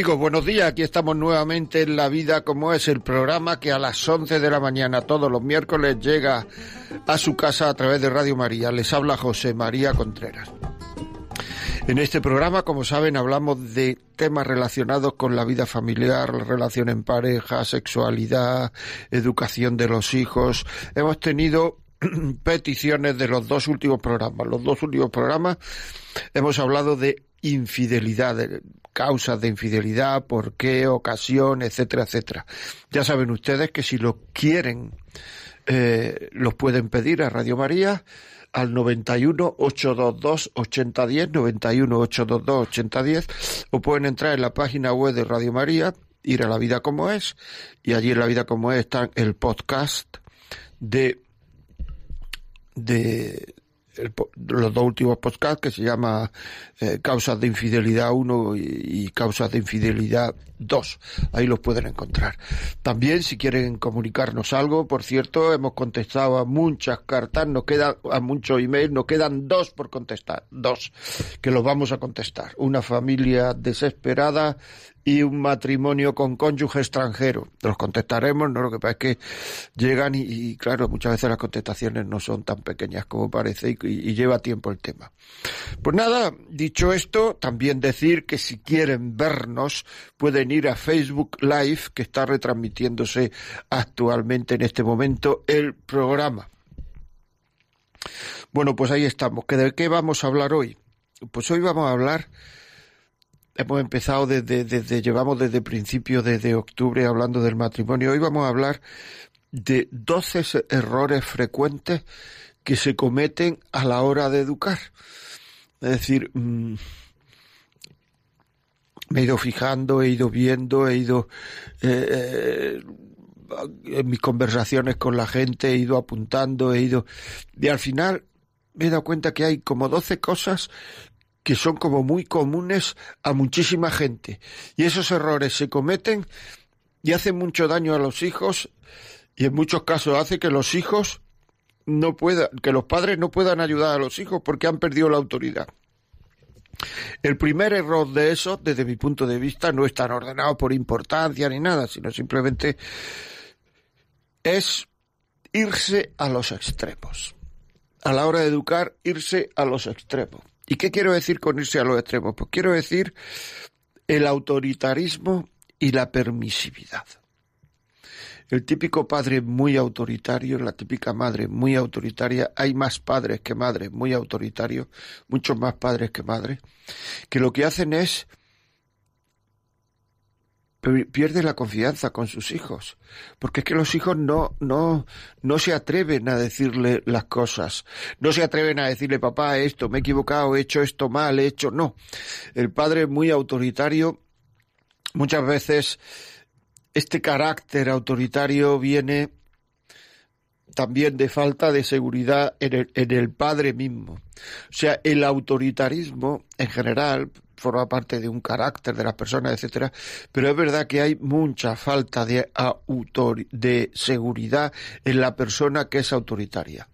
Amigos, buenos días. Aquí estamos nuevamente en La Vida como es el programa que a las 11 de la mañana todos los miércoles llega a su casa a través de Radio María. Les habla José María Contreras. En este programa, como saben, hablamos de temas relacionados con la vida familiar, relación en pareja, sexualidad, educación de los hijos. Hemos tenido peticiones de los dos últimos programas. Los dos últimos programas hemos hablado de infidelidad, de causas de infidelidad, por qué, ocasión, etcétera, etcétera. Ya saben ustedes que si lo quieren, eh, los pueden pedir a Radio María al 91 822 8010, 91 822 8010, o pueden entrar en la página web de Radio María, ir a La Vida Como Es, y allí en La Vida Como Es está el podcast de de los dos últimos podcasts que se llama eh, Causas de Infidelidad 1 y, Causas de Infidelidad 2. Ahí los pueden encontrar. También si quieren comunicarnos algo, por cierto, hemos contestado a muchas cartas, nos quedan a muchos emails, nos quedan dos por contestar, dos, que los vamos a contestar. Una familia desesperada y un matrimonio con cónyuge extranjero. Los contestaremos, no lo que pasa es que llegan y, claro, muchas veces las contestaciones no son tan pequeñas como parece y, lleva tiempo el tema. Pues nada, dicho esto, también decir que si quieren vernos pueden ir a Facebook Live que está retransmitiéndose actualmente en este momento el programa. Bueno, pues ahí estamos. ¿De qué vamos a hablar hoy? Pues hoy vamos a hablar hemos empezado desde, desde llevamos desde principios de, octubre hablando del matrimonio. Hoy vamos a hablar de 12 errores frecuentes que se cometen a la hora de educar. Es decir, mm, me he ido fijando, he ido viendo, he ido eh, eh, en mis conversaciones con la gente, he ido apuntando, he ido y al final me he dado cuenta que hay como 12 cosas que son como muy comunes a muchísima gente. Y esos errores se cometen y hacen mucho daño a los hijos y en muchos casos hace que los hijos no puedan, que los padres no puedan ayudar a los hijos porque han perdido la autoridad. El primer error de eso, desde mi punto de vista, no es tan ordenado por importancia ni nada, sino simplemente es irse a los extremos. A la hora de educar, irse a los extremos. ¿Y qué quiero decir con irse a los extremos? Pues quiero decir el autoritarismo y la permisividad. El típico padre muy autoritario, la típica madre muy autoritaria, hay más padres que madres muy autoritarios, muchos más padres que madres, que lo que hacen es pierde la confianza con sus hijos, porque es que los hijos no, no, no se atreven a decirle las cosas, no se atreven a decirle papá esto, me he equivocado, he hecho esto mal, he hecho, no. El padre muy autoritario, muchas veces este carácter autoritario viene también de falta de seguridad en el, en el padre mismo. O sea, el autoritarismo en general, forma parte de un carácter de las personas, etcétera, pero es verdad que hay mucha falta de, de seguridad en la persona que es autoritaria.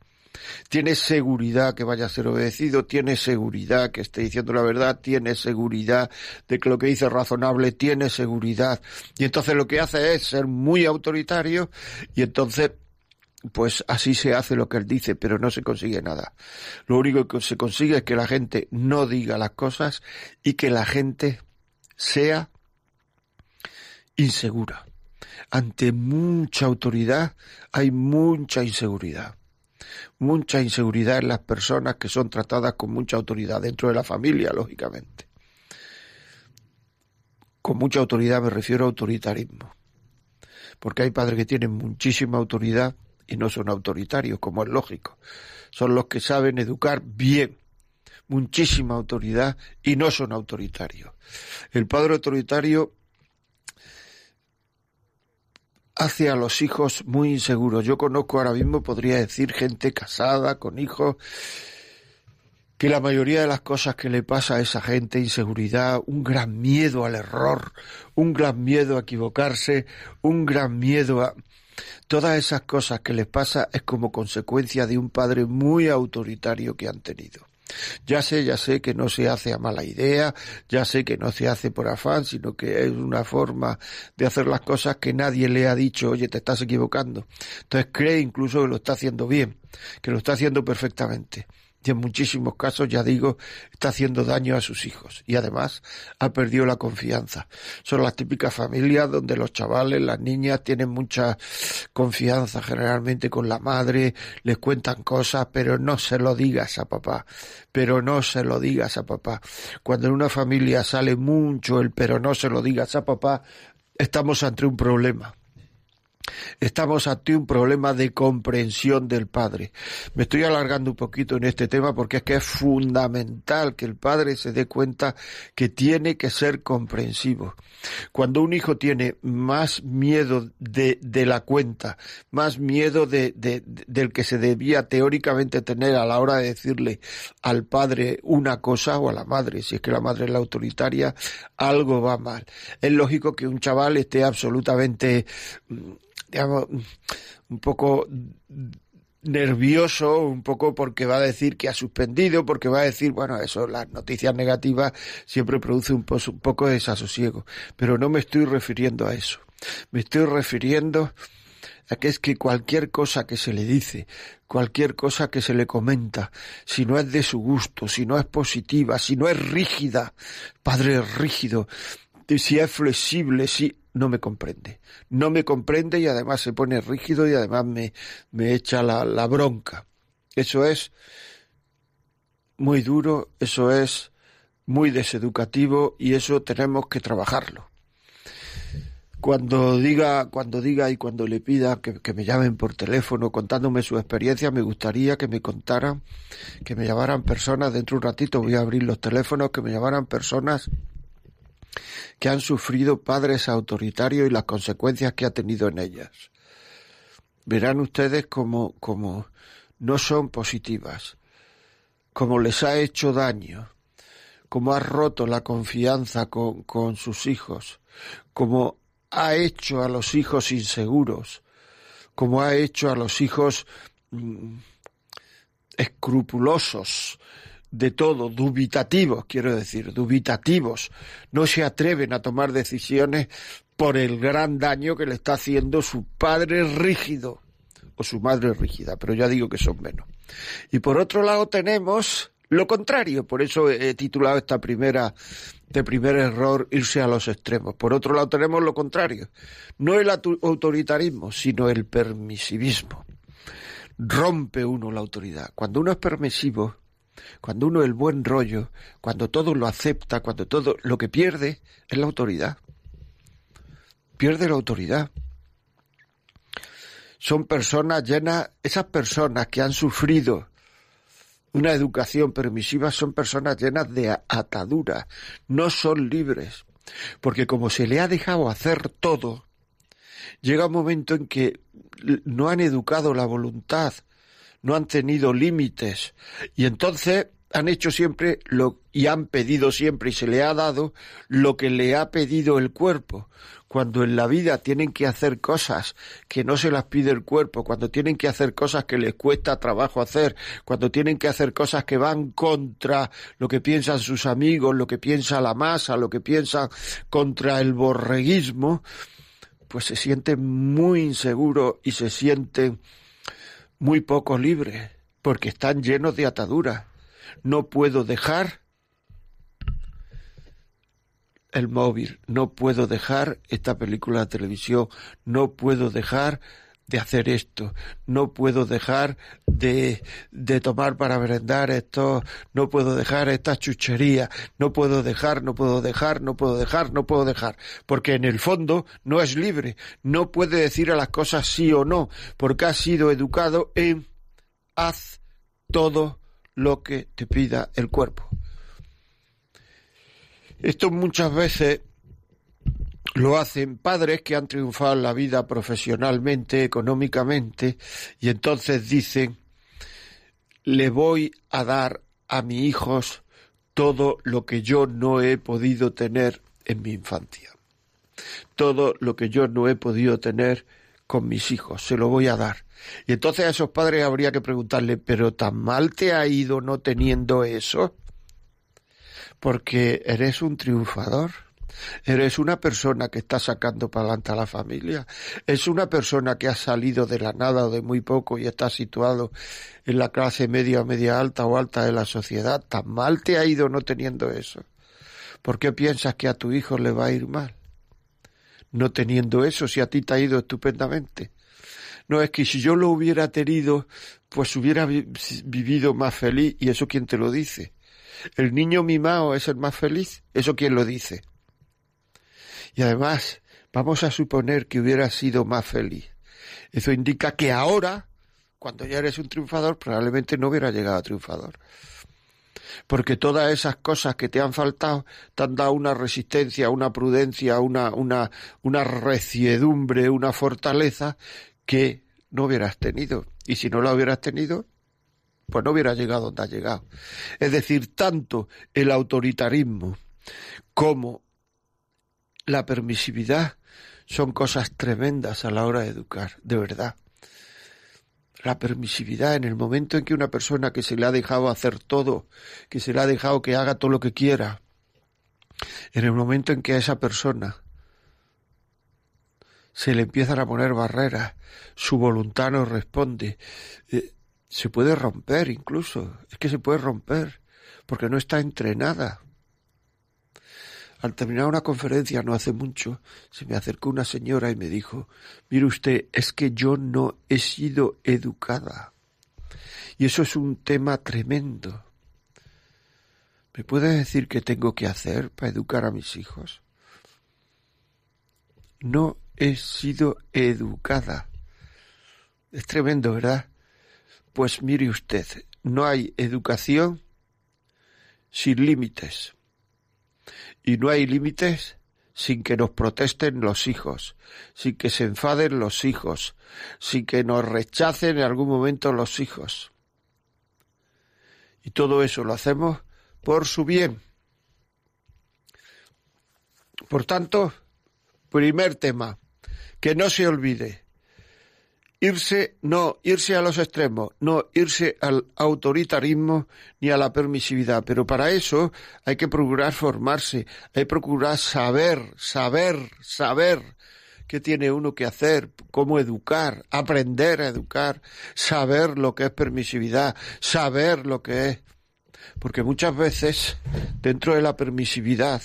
Tiene seguridad que vaya a ser obedecido, tiene seguridad que esté diciendo la verdad, tiene seguridad de que lo que dice es razonable, tiene seguridad. Y entonces lo que hace es ser muy autoritario y entonces pues así se hace lo que él dice, pero no se consigue nada. Lo único que se consigue es que la gente no diga las cosas y que la gente sea insegura. Ante mucha autoridad hay mucha inseguridad. Mucha inseguridad en las personas que son tratadas con mucha autoridad, dentro de la familia, lógicamente. Con mucha autoridad me refiero a autoritarismo. Porque hay padres que tienen muchísima autoridad y no son autoritarios, como es lógico. Son los que saben educar bien, muchísima autoridad y no son autoritarios. El padre autoritario hace a los hijos muy inseguros. Yo conozco ahora mismo, podría decir, gente casada, con hijos, que la mayoría de las cosas que le pasa a esa gente, inseguridad, un gran miedo al error, un gran miedo a equivocarse, un gran miedo a... Todas esas cosas que les pasa es como consecuencia de un padre muy autoritario que han tenido. Ya sé, ya sé que no se hace a mala idea, ya sé que no se hace por afán, sino que es una forma de hacer las cosas que nadie le ha dicho, oye, te estás equivocando. Entonces cree incluso que lo está haciendo bien, que lo está haciendo perfectamente y en muchísimos casos, ya digo, está haciendo daño a sus hijos y además ha perdido la confianza. Son las típicas familias donde los chavales, las niñas tienen mucha confianza generalmente con la madre, les cuentan cosas, pero no se lo digas a papá, pero no se lo digas a papá. Cuando en una familia sale mucho el pero no se lo digas a papá, estamos ante un problema Estamos ante un problema de comprensión del padre. Me estoy alargando un poquito en este tema porque es que es fundamental que el padre se dé cuenta que tiene que ser comprensivo. Cuando un hijo tiene más miedo de, de la cuenta, más miedo de, de, del que se debía teóricamente tener a la hora de decirle al padre una cosa o a la madre, si es que la madre es la autoritaria, algo va mal. Es lógico que un chaval esté absolutamente mm, digamos, un poco nervioso, un poco porque va a decir que ha suspendido, porque va a decir, bueno, eso, las noticias negativas siempre produce un, un poco de desasosiego. Pero no me estoy refiriendo a eso. Me estoy refiriendo a que es que cualquier cosa que se le dice, cualquier cosa que se le comenta, si no es de su gusto, si no es positiva, si no es rígida, padre rígido, si es flexible, si no me comprende. No me comprende y además se pone rígido y además me, me echa la, la bronca. Eso es muy duro, eso es muy deseducativo y eso tenemos que trabajarlo. Cuando diga, cuando diga y cuando le pida que, que, me llamen por teléfono contándome su experiencia, me gustaría que me contaran, que me llamaran personas, dentro de un ratito voy a abrir los teléfonos, que me llamaran personas que han sufrido padres autoritarios y las consecuencias que ha tenido en ellas. Verán ustedes como, como no son positivas, como les ha hecho daño, como ha roto la confianza con, con sus hijos, como ha hecho a los hijos inseguros, como ha hecho a los hijos mm, escrupulosos, de todo, dubitativos, quiero decir, dubitativos. No se atreven a tomar decisiones por el gran daño que le está haciendo su padre rígido o su madre rígida, pero ya digo que son menos. Y por otro lado tenemos lo contrario, por eso he titulado esta primera de primer error irse a los extremos. Por otro lado tenemos lo contrario, no el autoritarismo, sino el permisivismo. Rompe uno la autoridad. Cuando uno es permisivo, cuando uno el buen rollo, cuando todo lo acepta, cuando todo lo que pierde es la autoridad. Pierde la autoridad. Son personas llenas, esas personas que han sufrido una educación permisiva son personas llenas de ataduras, no son libres, porque como se le ha dejado hacer todo, llega un momento en que no han educado la voluntad, no han tenido límites y entonces han hecho siempre lo y han pedido siempre y se le ha dado lo que le ha pedido el cuerpo. Cuando en la vida tienen que hacer cosas que no se las pide el cuerpo, cuando tienen que hacer cosas que les cuesta trabajo hacer, cuando tienen que hacer cosas que van contra lo que piensan sus amigos, lo que piensa la masa, lo que piensan contra el borreguismo, pues se sienten muy inseguros y se sienten muy poco libres, porque están llenos de ataduras. No puedo dejar el móvil, no puedo dejar esta película de televisión, no puedo dejar de hacer esto, no puedo dejar de, de tomar para merendar esto, no puedo dejar esta chuchería, no puedo dejar, no puedo dejar, no puedo dejar, no puedo dejar, porque en el fondo no es libre, no puede decir a las cosas sí o no, porque ha sido educado en haz todo lo que te pida el cuerpo. Esto muchas veces lo hacen padres que han triunfado en la vida profesionalmente, económicamente, y entonces dicen, le voy a dar a mis hijos todo lo que yo no he podido tener en mi infancia. Todo lo que yo no he podido tener con mis hijos, se lo voy a dar. Y entonces a esos padres habría que preguntarle, ¿pero tan mal te ha ido no teniendo eso? Porque eres un triunfador. Eres una persona que está sacando para adelante a la familia. Es una persona que ha salido de la nada o de muy poco y está situado en la clase media o media alta o alta de la sociedad. Tan mal te ha ido no teniendo eso. ¿Por qué piensas que a tu hijo le va a ir mal? No teniendo eso, si a ti te ha ido estupendamente. No, es que si yo lo hubiera tenido, pues hubiera vivido más feliz. ¿Y eso quién te lo dice? ¿El niño mimado es el más feliz? ¿Eso quién lo dice? Y además, vamos a suponer que hubiera sido más feliz. Eso indica que ahora, cuando ya eres un triunfador, probablemente no hubiera llegado a triunfador. Porque todas esas cosas que te han faltado te han dado una resistencia, una prudencia, una, una, una reciedumbre, una fortaleza que no hubieras tenido. Y si no la hubieras tenido, pues no hubiera llegado donde ha llegado. Es decir, tanto el autoritarismo como la permisividad son cosas tremendas a la hora de educar, de verdad. La permisividad en el momento en que una persona que se le ha dejado hacer todo, que se le ha dejado que haga todo lo que quiera, en el momento en que a esa persona se le empiezan a poner barreras, su voluntad no responde. Eh, se puede romper incluso, es que se puede romper, porque no está entrenada. Al terminar una conferencia no hace mucho, se me acercó una señora y me dijo, mire usted, es que yo no he sido educada. Y eso es un tema tremendo. ¿Me puede decir qué tengo que hacer para educar a mis hijos? No he sido educada. Es tremendo, ¿verdad? Pues mire usted, no hay educación sin límites. Y no hay límites sin que nos protesten los hijos, sin que se enfaden los hijos, sin que nos rechacen en algún momento los hijos. Y todo eso lo hacemos por su bien. Por tanto, primer tema, que no se olvide. Irse, no, irse a los extremos, no irse al autoritarismo ni a la permisividad. Pero para eso hay que procurar formarse, hay que procurar saber, saber, saber qué tiene uno que hacer, cómo educar, aprender a educar, saber lo que es permisividad, saber lo que es. Porque muchas veces, dentro de la permisividad,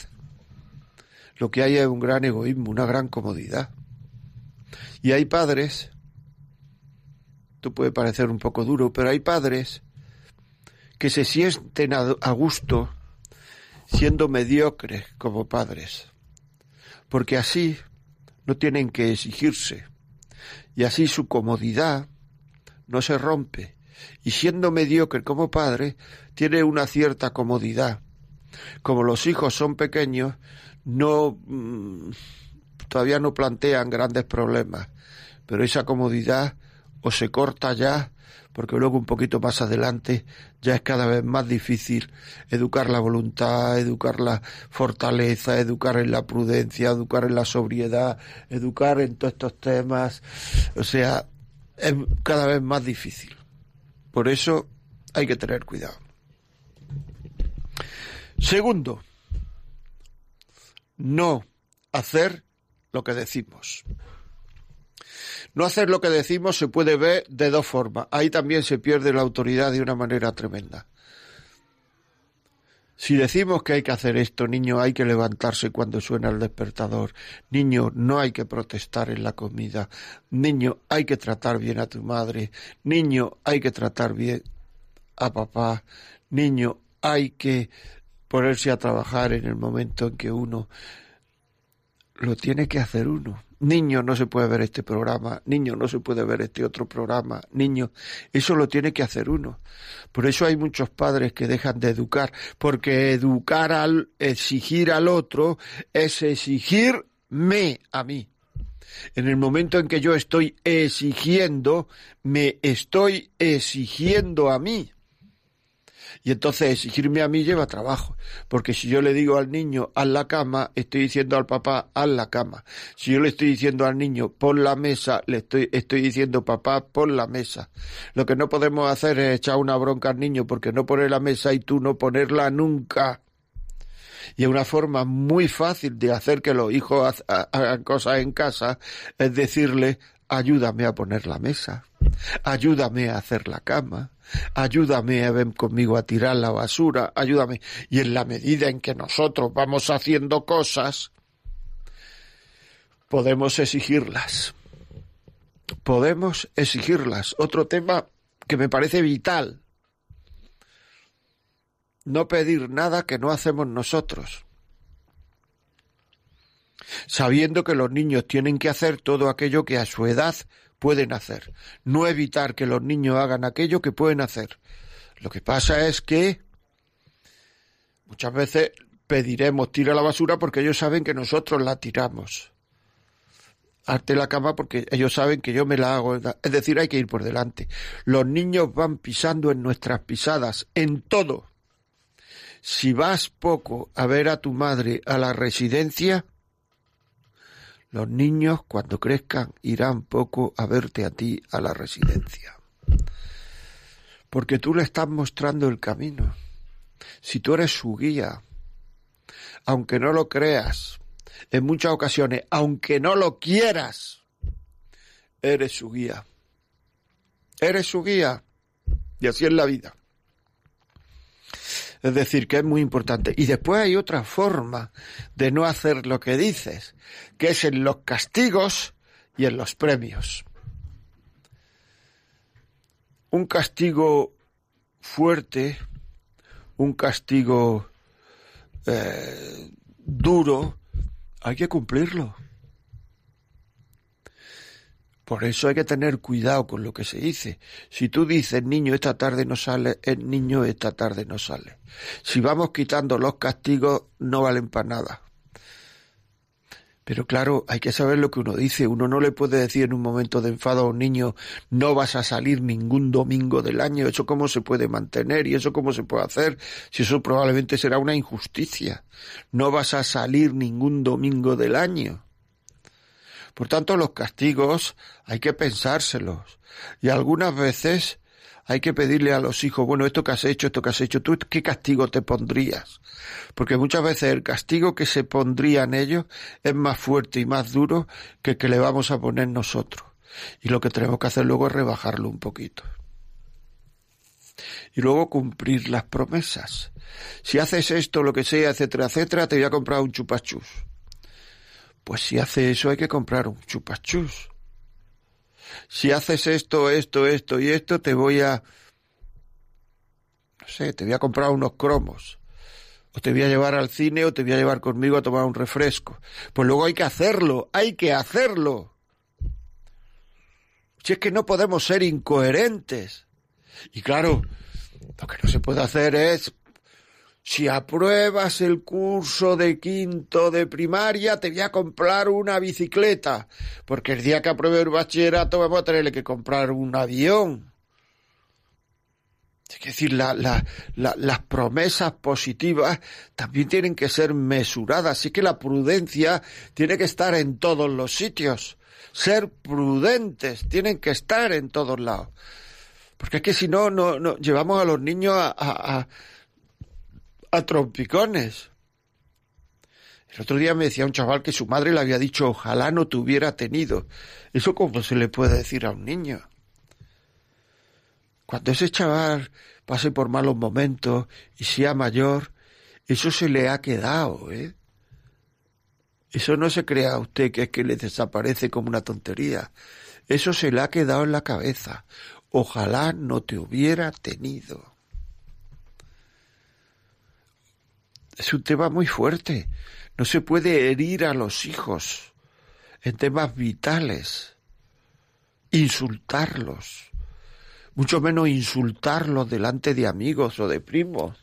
lo que hay es un gran egoísmo, una gran comodidad. Y hay padres, esto puede parecer un poco duro, pero hay padres que se sienten a gusto siendo mediocres como padres, porque así no tienen que exigirse y así su comodidad no se rompe y siendo mediocre como padre tiene una cierta comodidad. Como los hijos son pequeños, no mm, todavía no plantean grandes problemas, pero esa comodidad o se corta ya, porque luego un poquito más adelante ya es cada vez más difícil educar la voluntad, educar la fortaleza, educar en la prudencia, educar en la sobriedad, educar en todos estos temas, o sea, es cada vez más difícil. Por eso hay que tener cuidado. Segundo, no hacer lo que decimos. No hacer lo que decimos se puede ver de dos formas. Ahí también se pierde la autoridad de una manera tremenda. Si decimos que hay que hacer esto, niño, hay que levantarse cuando suena el despertador. Niño, no hay que protestar en la comida. Niño, hay que tratar bien a tu madre. Niño, hay que tratar bien a papá. Niño, hay que ponerse a trabajar en el momento en que uno lo tiene que hacer uno. Niño, no se puede ver este programa, niño, no se puede ver este otro programa, niño, eso lo tiene que hacer uno. Por eso hay muchos padres que dejan de educar, porque educar al, exigir al otro es exigir me a mí. En el momento en que yo estoy exigiendo, me estoy exigiendo a mí. Y entonces exigirme a mí lleva trabajo, porque si yo le digo al niño haz la cama, estoy diciendo al papá haz la cama. Si yo le estoy diciendo al niño pon la mesa, le estoy, diciendo papá pon la mesa. Lo que no podemos hacer es echar una bronca al niño porque no pone la mesa y tú no ponerla nunca. Y una forma muy fácil de hacer que los hijos hagan cosas en casa es decirle ayúdame a poner la mesa, ayúdame a hacer la cama, ayúdame a ver conmigo a tirar la basura, ayúdame. Y en la medida en que nosotros vamos haciendo cosas, podemos exigirlas. Podemos exigirlas. Otro tema que me parece vital. No pedir nada que no hacemos nosotros. Sabiendo que los niños tienen que hacer todo aquello que a su edad pueden hacer, no evitar que los niños hagan aquello que pueden hacer. Lo que pasa es que muchas veces pediremos tira la basura porque ellos saben que nosotros la tiramos. Arte la cama porque ellos saben que yo me la hago. Es decir, hay que ir por delante. Los niños van pisando en nuestras pisadas, en todo. Si vas poco a ver a tu madre a la residencia, los niños, cuando crezcan, irán poco a verte a ti a la residencia. Porque tú le estás mostrando el camino. Si tú eres su guía, aunque no lo creas, en muchas ocasiones, aunque no lo quieras, eres su guía. Eres su guía. Y así es la vida. Es decir, que es muy importante. Y después hay otra forma de no hacer lo que dices, que es en los castigos y en los premios. Un castigo fuerte, un castigo eh, duro, hay que cumplirlo. Por eso hay que tener cuidado con lo que se dice. Si tú dices niño esta tarde no sale, el niño esta tarde no sale. Si vamos quitando los castigos no valen para nada. Pero claro, hay que saber lo que uno dice. Uno no le puede decir en un momento de enfado a un niño no vas a salir ningún domingo del año. Eso cómo se puede mantener y eso cómo se puede hacer si eso probablemente será una injusticia. No vas a salir ningún domingo del año. Por tanto, los castigos hay que pensárselos. Y algunas veces hay que pedirle a los hijos, bueno, esto que has hecho, esto que has hecho, tú qué castigo te pondrías. Porque muchas veces el castigo que se pondrían ellos es más fuerte y más duro que el que le vamos a poner nosotros. Y lo que tenemos que hacer luego es rebajarlo un poquito. Y luego cumplir las promesas. Si haces esto, lo que sea, etcétera, etcétera, te voy a comprar un chupachus. Pues si hace eso hay que comprar un chupachus. Si haces esto, esto, esto y esto, te voy a... No sé, te voy a comprar unos cromos. O te voy a llevar al cine o te voy a llevar conmigo a tomar un refresco. Pues luego hay que hacerlo, hay que hacerlo. Si es que no podemos ser incoherentes. Y claro, lo que no se puede hacer es si apruebas el curso de quinto de primaria, te voy a comprar una bicicleta, porque el día que apruebe el bachillerato vamos a tenerle que comprar un avión. Es decir, las promesas positivas también tienen que ser mesuradas, así que la prudencia tiene que estar en todos los sitios. Ser prudentes tienen que estar en todos lados. Porque es que si no, no, llevamos a los niños a trompicones. El otro día me decía un chaval que su madre le había dicho ojalá no te hubiera tenido. ¿Eso cómo se le puede decir a un niño? Cuando ese chaval pase por malos momentos y sea mayor, eso se le ha quedado, ¿eh? Eso no se crea usted que es que le desaparece como una tontería. Eso se le ha quedado en la cabeza. Ojalá no te hubiera tenido. Es un tema muy fuerte. No se puede herir a los hijos en temas vitales, insultarlos, mucho menos insultarlos delante de amigos o de primos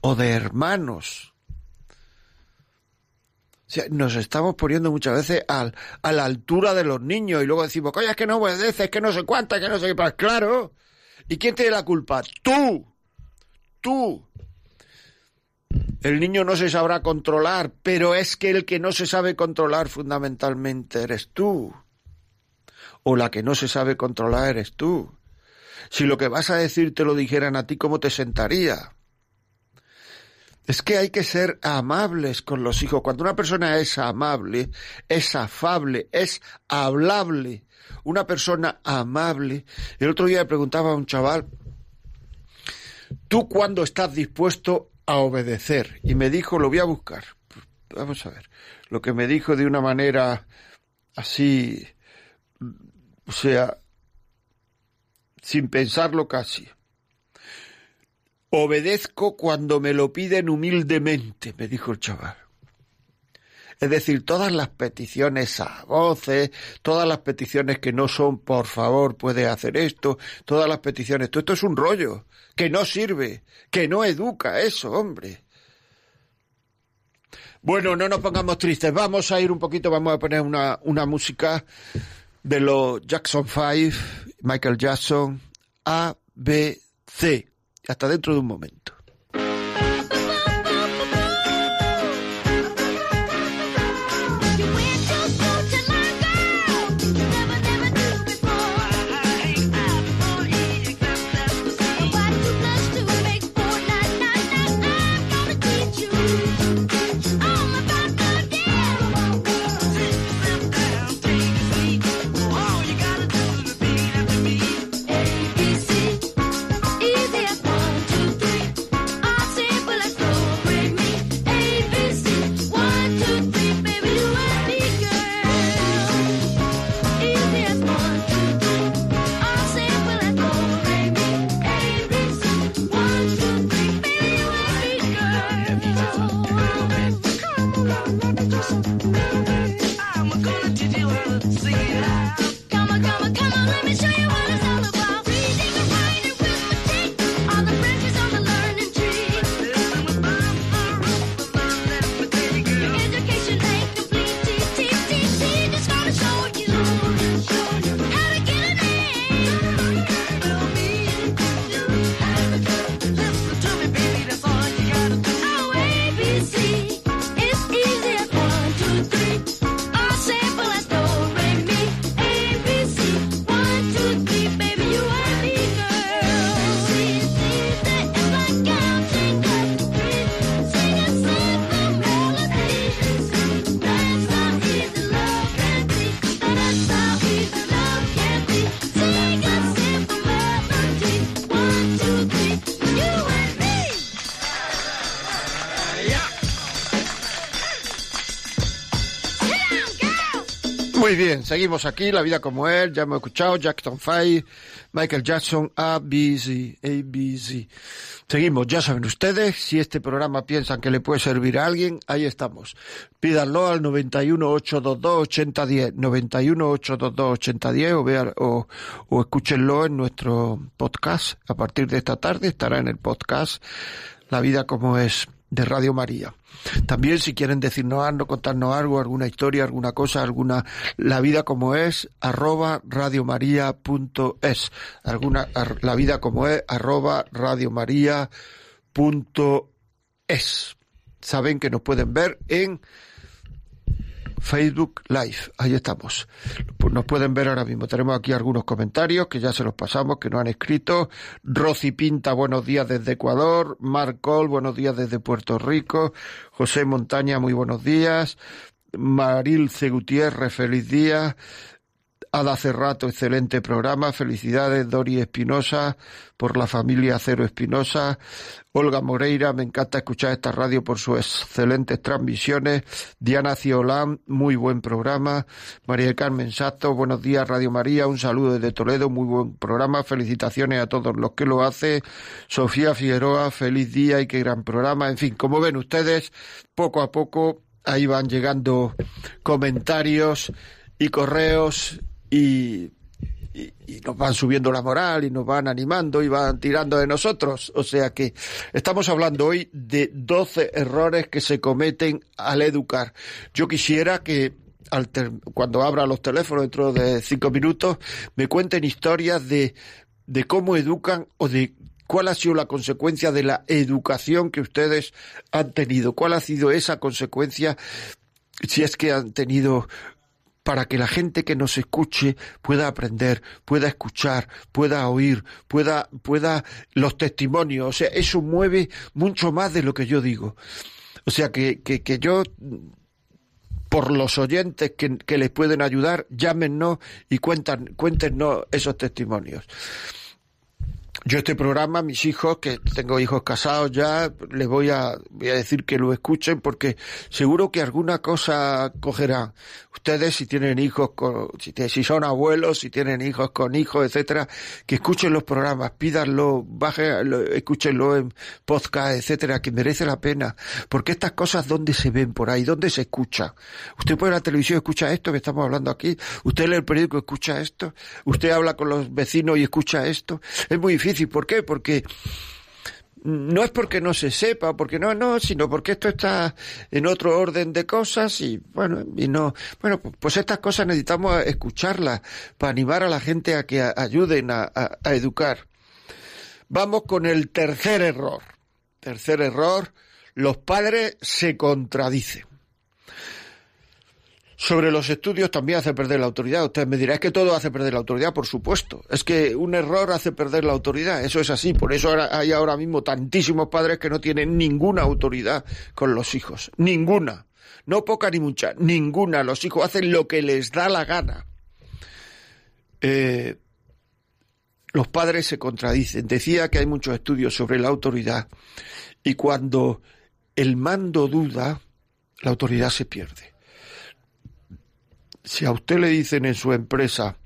o de hermanos. nos estamos poniendo muchas veces a la altura de los niños y luego decimos, coño, es que no obedece, es que no sé cuánta, que no sé qué. Pues claro. ¿Y quién tiene la culpa? Tú. Tú. El niño no se sabrá controlar, pero es que el que no se sabe controlar fundamentalmente eres tú. O la que no se sabe controlar eres tú. Si lo que vas a decir te lo dijeran a ti, ¿cómo te sentaría? Es que hay que ser amables con los hijos. Cuando una persona es amable, es afable, es hablable. Una persona amable. El otro día le preguntaba a un chaval, ¿tú cuándo estás dispuesto a obedecer? Y me dijo, lo voy a buscar. Vamos a ver. Lo que me dijo de una manera así, o sea, sin pensarlo casi. Obedezco cuando me lo piden humildemente, me dijo el chaval. Es decir, todas las peticiones a voces, todas las peticiones que no son por favor puede hacer esto, todas las peticiones, todo esto es un rollo, que no sirve, que no educa eso, hombre. Bueno, no nos pongamos tristes, vamos a ir un poquito, vamos a poner una, una música de los Jackson Five, Michael Jackson, A, B, C. Hasta dentro de un momento. Muy bien, seguimos aquí, La vida como él, ya hemos escuchado, Jackson Five, Michael Jackson, ABC, ABC. Seguimos, ya saben ustedes, si este programa piensan que le puede servir a alguien, ahí estamos. Pídanlo al 918228010, 918228010 o, vean, o, o escúchenlo en nuestro podcast. A partir de esta tarde estará en el podcast La vida como es de Radio María. También si quieren decirnos algo, contarnos algo, alguna historia, alguna cosa, alguna la vida como es, arroba radiomaria.es. Alguna la vida como es, arroba radiomaria.es. Saben que nos pueden ver en Facebook Live. Ahí estamos. Nos pueden ver ahora mismo. Tenemos aquí algunos comentarios que ya se los pasamos, que nos han escrito. Rosy Pinta, buenos días desde Ecuador. Marcol, buenos días desde Puerto Rico. José Montaña, muy buenos días. Maril C. Gutiérrez, feliz día. Ada Cerrato, excelente programa. Felicidades, Dori Espinosa, por la familia Cero Espinosa. Olga Moreira, me encanta escuchar esta radio por sus excelentes transmisiones. Diana Ciolán, muy buen programa. María Carmen Sato, buenos días, Radio María. Un saludo desde Toledo, muy buen programa. Felicitaciones a todos los que lo hacen. Sofía Figueroa, feliz día y qué gran programa. En fin, como ven ustedes, poco a poco ahí van llegando comentarios y correos y, nos van subiendo la moral y nos van animando y van tirando de nosotros. O sea que estamos hablando hoy de 12 errores que se cometen al educar. Yo quisiera que cuando abra los teléfonos dentro de cinco minutos me cuenten historias de, de cómo educan o de cuál ha sido la consecuencia de la educación que ustedes han tenido, cuál ha sido esa consecuencia si es que han tenido para que la gente que nos escuche pueda aprender, pueda escuchar, pueda oír, pueda, pueda los testimonios. O sea, eso mueve mucho más de lo que yo digo. O sea, que, que, que yo por los oyentes que, que, les pueden ayudar, llámenos y cuentan, cuéntenos esos testimonios. Yo este programa, mis hijos, que tengo hijos casados ya, les voy a, voy a decir que lo escuchen porque seguro que alguna cosa cogerán. Ustedes si tienen hijos, con, si, si son abuelos, si tienen hijos con hijos, etcétera, que escuchen los programas, pídanlo, bajen, escúchenlo en podcast, etcétera, que merece la pena. Porque estas cosas, ¿dónde se ven por ahí? ¿Dónde se escucha? Usted puede la televisión escucha esto que estamos hablando aquí. Usted lee el periódico escucha esto. Usted habla con los vecinos y escucha esto. Es muy difícil ¿Y por qué? Porque no es porque no se sepa, porque no, no, sino porque esto está en otro orden de cosas y bueno, y no, bueno, pues estas cosas necesitamos escucharlas para animar a la gente a que ayuden a, a educar. Vamos con el tercer error. Tercer error, los padres se contradicen. Sobre los estudios también hace perder la autoridad. Usted me dirá, es que todo hace perder la autoridad, por supuesto. Es que un error hace perder la autoridad. Eso es así. Por eso hay ahora mismo tantísimos padres que no tienen ninguna autoridad con los hijos. Ninguna. No poca ni mucha. Ninguna. Los hijos hacen lo que les da la gana. Eh, los padres se contradicen. Decía que hay muchos estudios sobre la autoridad y cuando el mando duda, la autoridad se pierde si a usted le dicen en su empresa,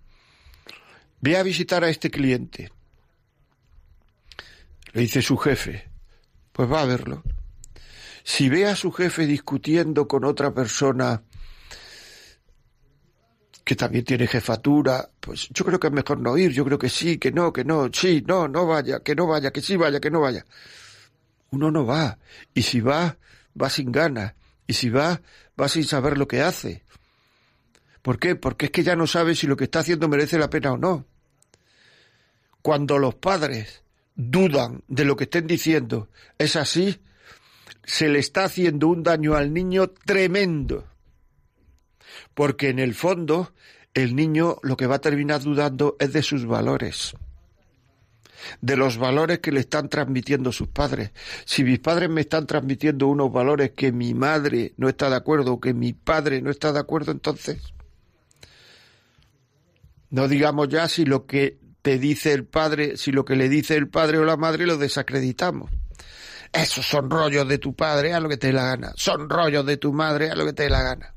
ve a visitar a este cliente, le dice su jefe, pues va a verlo. Si ve a su jefe discutiendo con otra persona que también tiene jefatura, pues yo creo que es mejor no ir, yo creo que sí, que no, que no, sí, no, no vaya, que no vaya, que sí vaya, que no vaya. Uno no va, y si va, va sin ganas, y si va, va sin saber lo que hace. ¿Por qué? Porque es que ya no sabe si lo que está haciendo merece la pena o no. Cuando los padres dudan de lo que estén diciendo es así, se le está haciendo un daño al niño tremendo. Porque en el fondo el niño lo que va a terminar dudando es de sus valores de los valores que le están transmitiendo sus padres. Si mis padres me están transmitiendo unos valores que mi madre no está de acuerdo que mi padre no está de acuerdo, entonces no digamos ya si lo que te dice el padre, si lo que le dice el padre o la madre lo desacreditamos. Esos son rollos de tu padre, a lo que te dé la gana. Son rollos de tu madre, a lo que te dé la gana.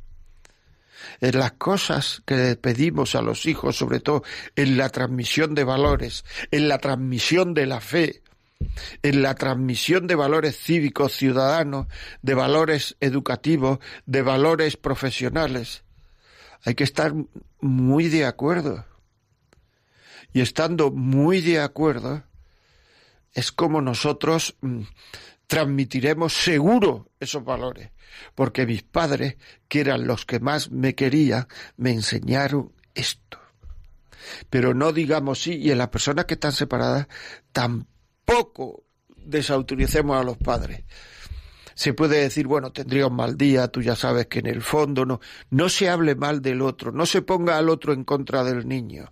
En las cosas que le pedimos a los hijos, sobre todo en la transmisión de valores, en la transmisión de la fe, en la transmisión de valores cívicos, ciudadanos, de valores educativos, de valores profesionales hay que estar muy de acuerdo. Y estando muy de acuerdo, es como nosotros mm, transmitiremos seguro esos valores. Porque mis padres, que eran los que más me querían, me enseñaron esto. Pero no digamos sí, y en las personas que están separadas, tampoco desautoricemos a los padres se puede decir, bueno, tendría un mal día, tú ya sabes que en el fondo no, no se hable mal del otro, no se ponga al otro en contra del niño.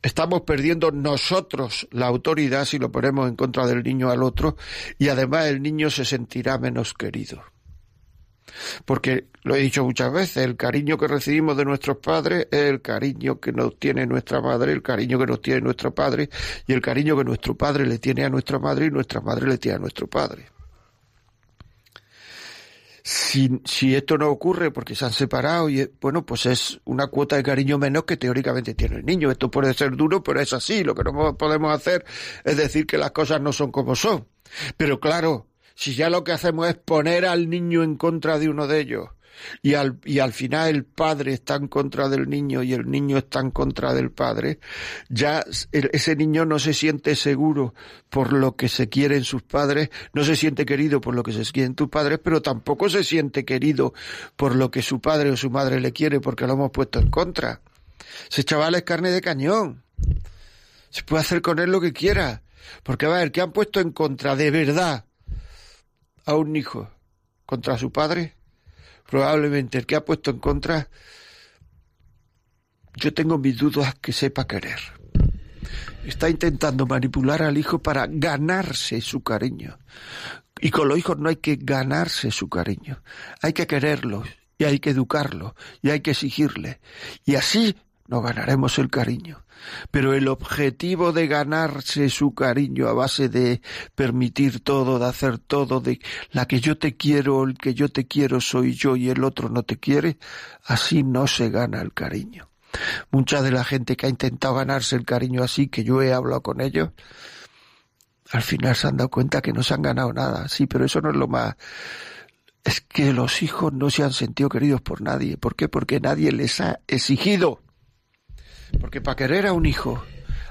Estamos perdiendo nosotros la autoridad si lo ponemos en contra del niño al otro y además el niño se sentirá menos querido. Porque lo he dicho muchas veces, el cariño que recibimos de nuestros padres es el cariño que nos tiene nuestra madre, el cariño que nos tiene nuestro padre y el cariño que nuestro padre le tiene a nuestra madre y nuestra madre le tiene a nuestro padre. Si, si esto no ocurre porque se han separado y bueno, pues es una cuota de cariño menos que teóricamente tiene el niño. Esto puede ser duro, pero es así. Lo que no podemos hacer es decir que las cosas no son como son. Pero claro, si ya lo que hacemos es poner al niño en contra de uno de ellos, y al, y al final el padre está en contra del niño y el niño está en contra del padre, ya ese niño no se siente seguro por lo que se quieren sus padres, no se siente querido por lo que se quieren tus padres, pero tampoco se siente querido por lo que su padre o su madre le quiere porque lo hemos puesto en contra. Ese chaval es carne de cañón. Se puede hacer con él lo que quiera. Porque va a ver, ¿qué han puesto en contra de verdad a un hijo? ¿Contra su padre? Probablemente el que ha puesto en contra, yo tengo mis dudas que sepa querer. Está intentando manipular al hijo para ganarse su cariño. Y con los hijos no hay que ganarse su cariño. Hay que quererlos y hay que educarlo y hay que exigirle. Y así nos ganaremos el cariño. Pero el objetivo de ganarse su cariño a base de permitir todo, de hacer todo, de la que yo te quiero, el que yo te quiero soy yo y el otro no te quiere, así no se gana el cariño. Mucha de la gente que ha intentado ganarse el cariño así, que yo he hablado con ellos, al final se han dado cuenta que no se han ganado nada. Sí, pero eso no es lo más es que los hijos no se han sentido queridos por nadie. ¿Por qué? Porque nadie les ha exigido. Porque para querer a un hijo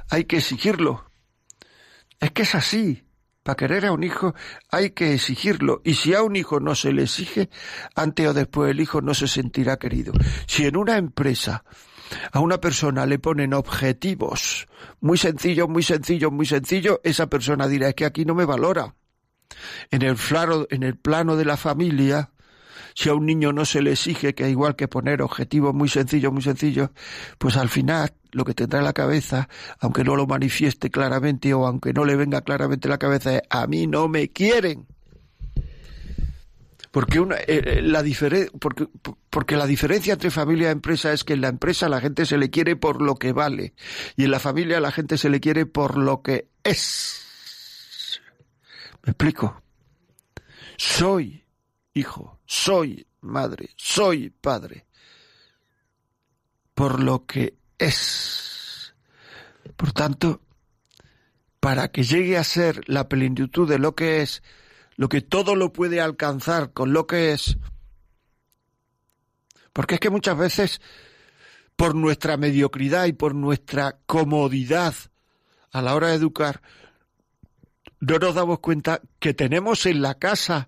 hay que exigirlo. Es que es así. Para querer a un hijo hay que exigirlo. Y si a un hijo no se le exige, antes o después el hijo no se sentirá querido. Si en una empresa a una persona le ponen objetivos muy sencillos, muy sencillos, muy sencillos, esa persona dirá es que aquí no me valora. En el, en el plano de la familia, si a un niño no se le exige que igual que poner objetivos muy sencillos, muy sencillos, pues al final lo que tendrá en la cabeza, aunque no lo manifieste claramente o aunque no le venga claramente la cabeza, es a mí no me quieren. Porque, una, eh, eh, la porque, porque la diferencia entre familia y empresa es que en la empresa la gente se le quiere por lo que vale y en la familia la gente se le quiere por lo que es. ¿Me explico? Soy hijo, soy madre, soy padre, por lo que es. Por tanto, para que llegue a ser la plenitud de lo que es, lo que todo lo puede alcanzar con lo que es, porque es que muchas veces, por nuestra mediocridad y por nuestra comodidad a la hora de educar, no nos damos cuenta que tenemos en la casa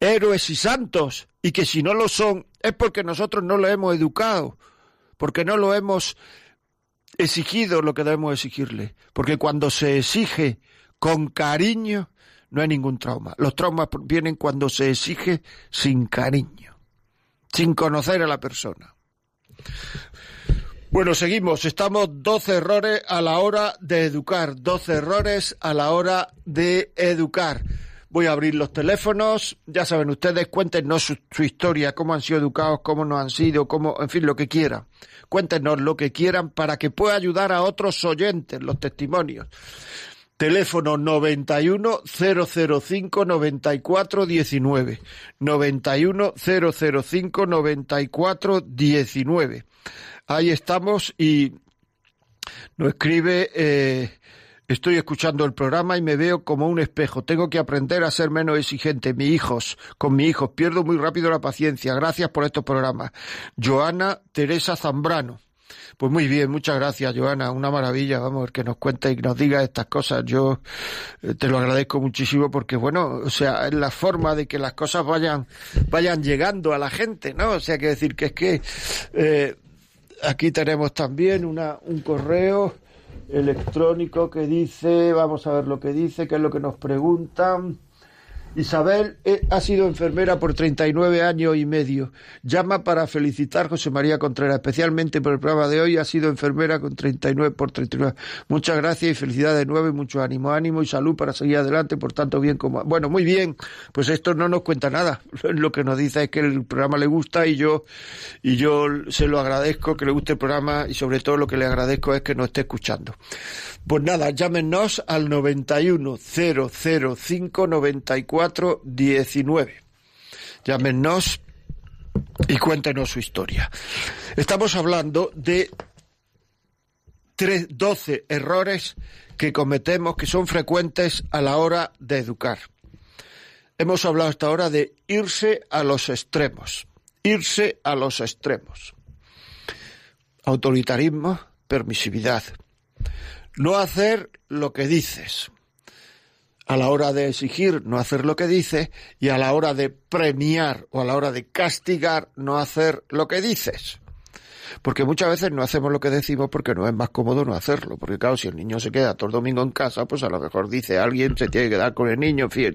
héroes y santos, y que si no lo son es porque nosotros no lo hemos educado, porque no lo hemos exigido lo que debemos exigirle, porque cuando se exige con cariño no hay ningún trauma. Los traumas vienen cuando se exige sin cariño, sin conocer a la persona. Bueno, seguimos. Estamos 12 errores a la hora de educar. 12 errores a la hora de educar. Voy a abrir los teléfonos. Ya saben ustedes, cuéntenos su, historia, cómo han sido educados, cómo no han sido, cómo, en fin, lo que quieran. Cuéntenos lo que quieran para que pueda ayudar a otros oyentes los testimonios. Teléfono 91 005 94 19. 91 005 94 19. Ahí estamos y nos escribe eh, Estoy escuchando el programa y me veo como un espejo. Tengo que aprender a ser menos exigente. Mi hijos, con mis hijos, pierdo muy rápido la paciencia. Gracias por estos programas. Joana Teresa Zambrano. Pues muy bien, muchas gracias, Joana. Una maravilla, vamos, que nos cuente y nos diga estas cosas. Yo eh, te lo agradezco muchísimo porque, bueno, o sea, es la forma de que las cosas vayan, vayan llegando a la gente, ¿no? O sea, que decir que es que eh, aquí tenemos también una, un correo electrónico que dice, vamos a ver lo que dice, qué es lo que nos preguntan. Isabel eh, ha sido enfermera por 39 años y medio. Llama para felicitar a José María Contreras, especialmente por el programa de hoy. Ha sido enfermera con 39 por 39. Muchas gracias y felicidades de nuevo mucho ánimo, ánimo y salud para seguir adelante por tanto bien como. Bueno, muy bien. Pues esto no nos cuenta nada. Lo que nos dice es que el programa le gusta y yo y yo se lo agradezco que le guste el programa y sobre todo lo que le agradezco es que nos esté escuchando. Pues nada, llámenos al 91 005 94 19. Llámenos y cuéntenos su historia. Estamos hablando de 12 errores que cometemos que son frecuentes a la hora de educar. Hemos hablado hasta ahora de irse a los extremos. irse a los extremos. Autoritarismo, permisividad. No hacer lo que dices. A la hora de exigir, no hacer lo que dices. Y a la hora de premiar o a la hora de castigar, no hacer lo que dices. Porque muchas veces no hacemos lo que decimos porque no es más cómodo no hacerlo. Porque claro, si el niño se queda todo el domingo en casa, pues a lo mejor dice alguien se tiene que quedar con el niño, en fin.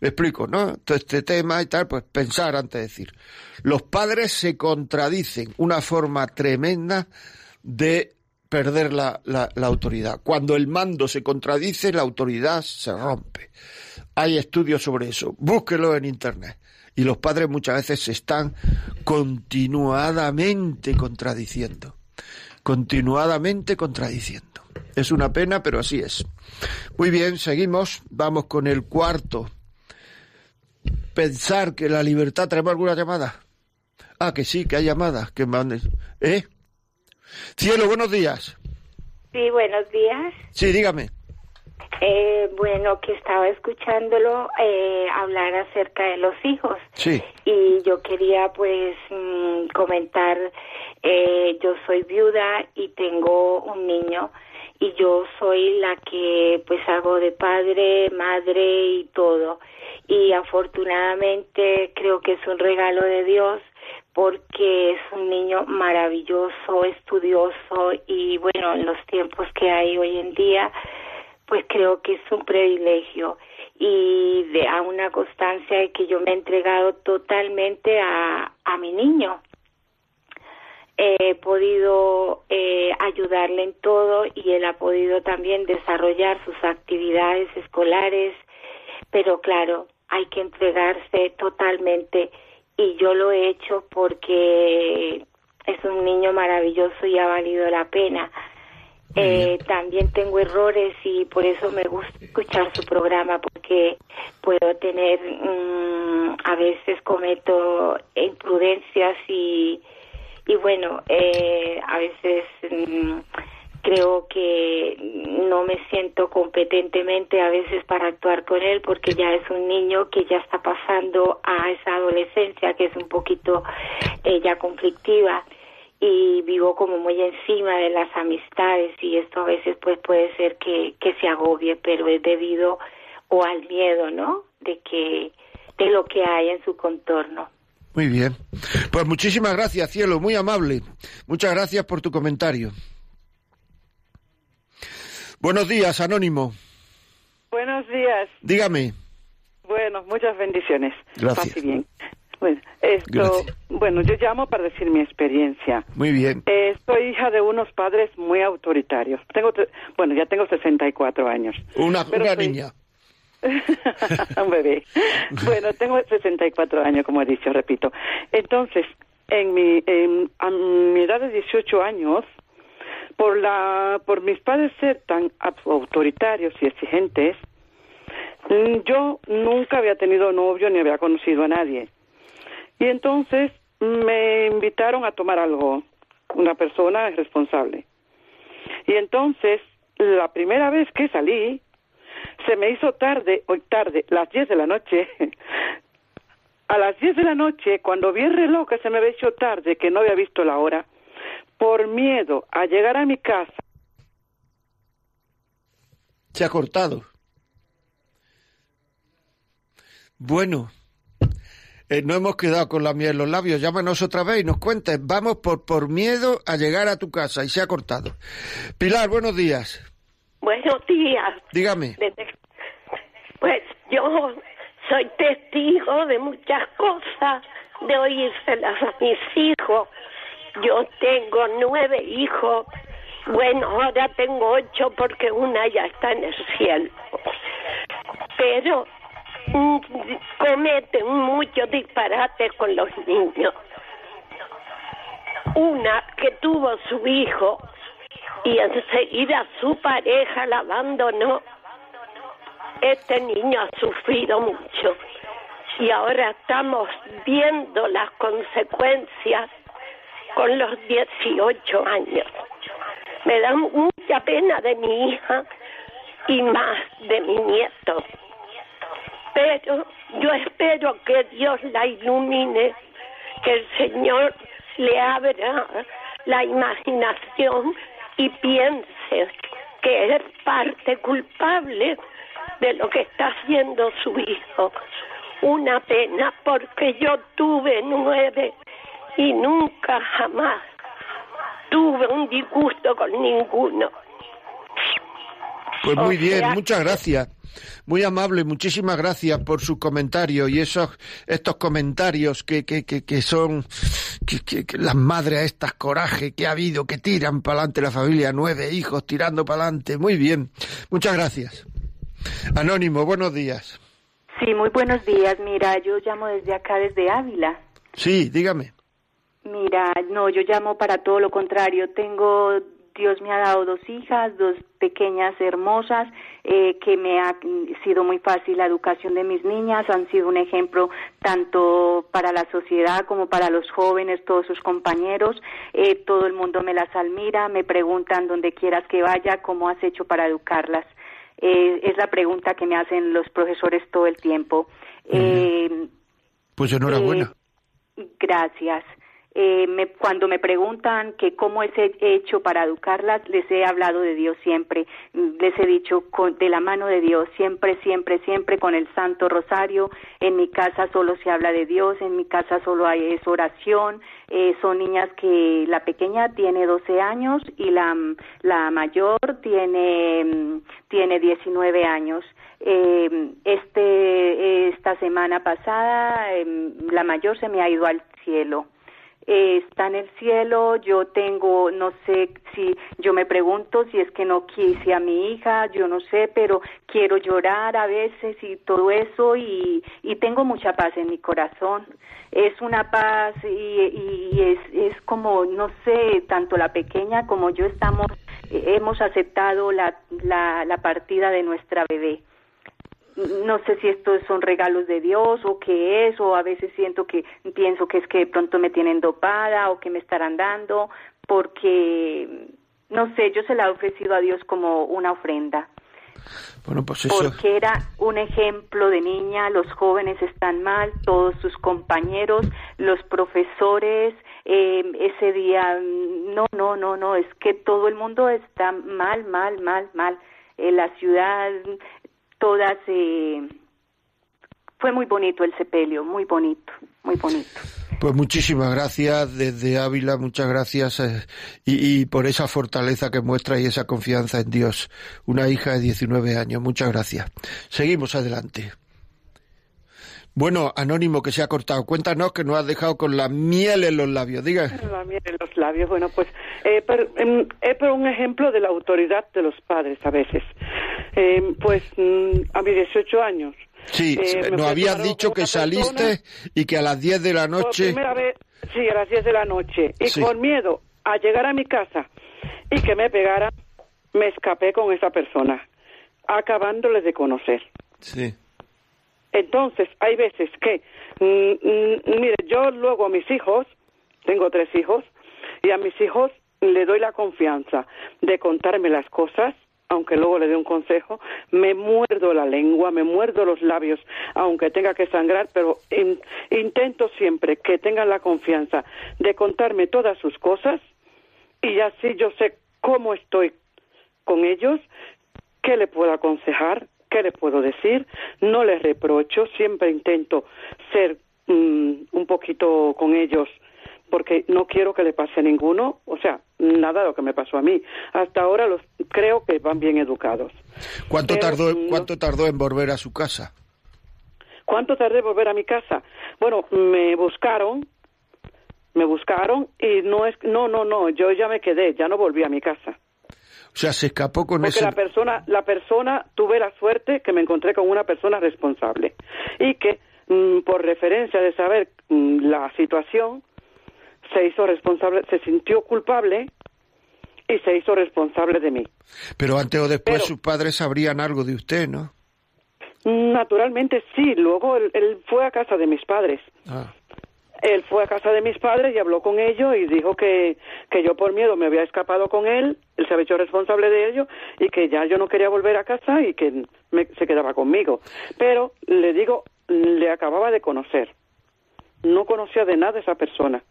Me explico, ¿no? Todo este tema y tal, pues pensar antes de decir. Los padres se contradicen, una forma tremenda de perder la, la, la, autoridad. Cuando el mando se contradice, la autoridad se rompe. Hay estudios sobre eso. Búsquelo en Internet. Y los padres muchas veces se están continuadamente contradiciendo. Continuadamente contradiciendo. Es una pena, pero así es. Muy bien, seguimos. Vamos con el cuarto. Pensar que la libertad. ¿Tenemos alguna llamada? Ah, que sí, que hay llamadas. Que manden. ¿Eh? Cielo, buenos días. Sí, buenos días. Sí, dígame. Eh, bueno, que estaba escuchándolo eh, hablar acerca de los hijos. Sí. Y yo quería pues mm, comentar, eh, yo soy viuda y tengo un niño y yo soy la que pues hago de padre, madre y todo. Y afortunadamente creo que es un regalo de Dios porque es un niño maravilloso, estudioso y bueno, en los tiempos que hay hoy en día, pues creo que es un privilegio y de, a una constancia de que yo me he entregado totalmente a, a mi niño. He podido eh, ayudarle en todo y él ha podido también desarrollar sus actividades escolares, pero claro, hay que entregarse totalmente y yo lo he hecho porque es un niño maravilloso y ha valido la pena. Eh, también tengo errores y por eso me gusta escuchar su programa porque puedo tener, mm, a veces cometo imprudencias y, y bueno, eh, a veces mm, creo que no me siento competentemente a veces para actuar con él porque ya es un niño que ya está pasando a esa adolescencia que es un poquito eh, ya conflictiva. Y vivo como muy encima de las amistades y esto a veces pues puede ser que, que se agobie pero es debido o al miedo no de que de lo que hay en su contorno. Muy bien. Pues muchísimas gracias cielo muy amable. Muchas gracias por tu comentario Buenos días, Anónimo. Buenos días. Dígame. Bueno, muchas bendiciones. Gracias. bien. Bueno, esto, bueno, yo llamo para decir mi experiencia. Muy bien. Eh, soy hija de unos padres muy autoritarios. Tengo, bueno, ya tengo 64 años. Una, una niña. Un bebé. bueno, tengo 64 años, como he dicho, repito. Entonces, en mi, en, a mi edad de 18 años, por la por mis padres ser tan autoritarios y exigentes mm, yo nunca había tenido novio ni había conocido a nadie. Y entonces me invitaron a tomar algo una persona responsable. Y entonces la primera vez que salí se me hizo tarde hoy tarde las diez de la noche. A las diez de la noche cuando vi el reloj que se me había hecho tarde que no había visto la hora por miedo a llegar a mi casa. Se ha cortado. Bueno, eh, no hemos quedado con la miel en los labios. Llámanos otra vez y nos cuentes. Vamos por, por miedo a llegar a tu casa y se ha cortado. Pilar, buenos días. Buenos días. Dígame. Pues yo soy testigo de muchas cosas, de oírselas a mis hijos yo tengo nueve hijos. Bueno, ahora tengo ocho porque una ya está en el cielo. Pero mm, cometen muchos disparates con los niños. Una que tuvo su hijo y enseguida su pareja la abandonó. Este niño ha sufrido mucho y ahora estamos viendo las consecuencias con los 18 años. Me da mucha pena de mi hija y más de mi nieto. Pero yo espero que Dios la ilumine que el Señor le abra la imaginación y piense que es parte culpable de lo que está haciendo su hijo. Una pena porque yo tuve nueve y nunca jamás tuve un disgusto con ninguno. Pues muy bien, muchas gracias. Muy amable, muchísimas gracias por su comentario y esos estos comentarios que, que, que, que son que, las madres a estas coraje que ha habido, que tiran para adelante la familia, nueve hijos tirando para adelante. Muy bien, muchas gracias. Anónimo, buenos días. Sí, muy buenos días. Mira, yo llamo desde acá, desde Ávila. Sí, dígame. Mira, no, yo llamo para todo lo contrario. Tengo Dios me ha dado dos hijas, dos pequeñas hermosas, eh, que me ha sido muy fácil la educación de mis niñas, han sido un ejemplo tanto para la sociedad como para los jóvenes, todos sus compañeros, eh, todo el mundo me las admira, me preguntan donde quieras que vaya, cómo has hecho para educarlas. Eh, es la pregunta que me hacen los profesores todo el tiempo. pues enhorabuena. gracias. Eh, me, cuando me preguntan que cómo es hecho para educarlas, les he hablado de Dios siempre, les he dicho de la mano de Dios, siempre, siempre, siempre con el Santo Rosario. En mi casa solo se habla de Dios, en mi casa solo hay es oración. Eh, son niñas que la pequeña tiene 12 años y la, la mayor tiene, tiene 19 años. Eh, este, esta semana pasada, em, la mayor se me ha ido al cielo eh, está en el cielo, yo tengo, no sé si, yo me pregunto si es que no quise a mi hija, yo no sé, pero quiero llorar a veces y todo eso y, y tengo mucha paz en mi corazón. Es una paz y, y es, es como, no sé, tanto la pequeña como yo estamos, eh, hemos aceptado la, la, la partida de nuestra bebé no sé si estos son regalos de Dios o qué es, o a veces siento que pienso que es que de pronto me tienen dopada o que me estarán dando, porque no sé, yo se la he ofrecido a Dios como una ofrenda. Bueno, pues eso... Porque era un ejemplo de niña, los jóvenes están mal, todos sus compañeros, los profesores, eh, ese día, no, no, no, no, es que todo el mundo está mal, mal, mal, mal. Eh, la ciudad todas eh, fue muy bonito el sepelio, muy bonito, muy bonito. Pues muchísimas gracias desde Ávila, muchas gracias eh, y, por esa fortaleza que muestra y esa confianza en Dios. Una hija de 19 años, muchas gracias. Seguimos adelante. Bueno, Anónimo, que se ha cortado, cuéntanos que nos has dejado con la miel en los labios, diga. La miel en los labios, bueno, pues eh, em, es por un ejemplo de la autoridad de los padres a veces. Eh, pues mm, a mis 18 años. Sí, eh, nos habías dicho que saliste y que a las 10 de la noche... primera vez, sí, a las 10 de la noche. Y con miedo a llegar a mi casa y que me pegara, me escapé con esa persona, acabándoles de conocer. Sí. Entonces, hay veces que, mm, mm, mire, yo luego a mis hijos, tengo tres hijos, y a mis hijos le doy la confianza de contarme las cosas, aunque luego le dé un consejo, me muerdo la lengua, me muerdo los labios, aunque tenga que sangrar, pero intento siempre que tengan la confianza de contarme todas sus cosas y así yo sé cómo estoy con ellos, qué le puedo aconsejar, ¿qué le puedo decir? No les reprocho, siempre intento ser mm, un poquito con ellos porque no quiero que le pase a ninguno, o sea, nada de lo que me pasó a mí. Hasta ahora los creo que van bien educados. ¿Cuánto tardó cuánto tardó en volver a su casa? ¿Cuánto tardé en volver a mi casa? Bueno, me buscaron, me buscaron y no es no no no, yo ya me quedé, ya no volví a mi casa. O sea, se escapó con Porque la persona, la persona, tuve la suerte que me encontré con una persona responsable y que, mm, por referencia de saber mm, la situación, se hizo responsable, se sintió culpable y se hizo responsable de mí. Pero antes o después sus padres sabrían algo de usted, ¿no? Naturalmente sí. Luego él, fue a casa de mis padres. Ah él fue a casa de mis padres y habló con ellos y dijo que, que yo por miedo me había escapado con él, él se había hecho responsable de ello y que ya yo no quería volver a casa y que se quedaba conmigo. Pero le digo, le acababa de conocer. no conocía de nada a esa persona.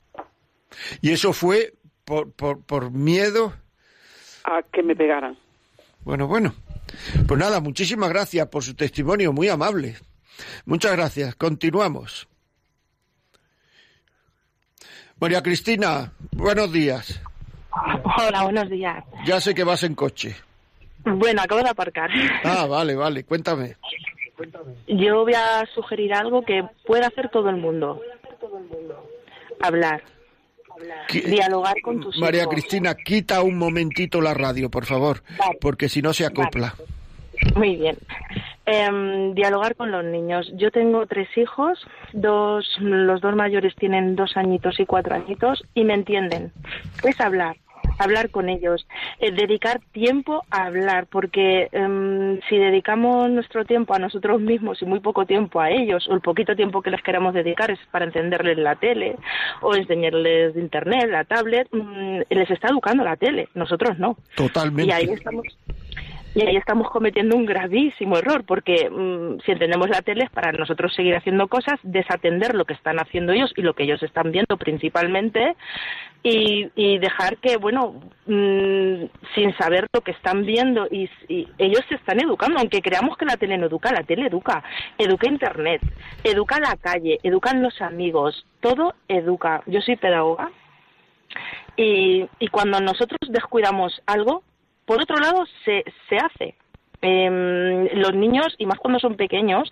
¿Y eso fue por, por, por miedo? A que me pegaran. Bueno, bueno. Pues nada, muchísimas gracias por su testimonio, muy amable. Muchas gracias. Continuamos. María Cristina, buenos días. Hola, buenos días. Ya sé que vas en coche. Bueno, acabo de aparcar. Ah, vale, vale, cuéntame. Yo voy a sugerir algo que puede hacer todo el mundo. Hablar. Dialogar con tus María Cristina, quita un momentito la radio, por favor, porque si no se acopla. Muy bien. Em, dialogar con los niños. Yo tengo tres hijos, dos, los dos mayores tienen dos añitos y cuatro añitos y me entienden. Es hablar hablar con ellos, eh, dedicar tiempo a hablar, porque em, si dedicamos nuestro tiempo a nosotros mismos y muy poco tiempo a ellos, o el poquito tiempo que les queramos dedicar es para encenderles la tele o enseñarles de internet, la tablet, mm, les está educando la tele, nosotros no. Totalmente. Y ahí estamos y ahí estamos cometiendo un gravísimo error, porque mm, si entendemos la tele es para nosotros seguir haciendo cosas, desatender lo que están haciendo ellos y lo que ellos están viendo principalmente, y, dejar que, bueno, mm, sin saber lo que están viendo, y, ellos se están educando, aunque creamos que la tele no educa, la tele educa, educa Internet, educa la calle, educan los amigos, todo educa. Yo soy pedagoga. Y, y cuando nosotros descuidamos algo, por otro lado, se, se hace. Em, los niños, y más cuando son pequeños,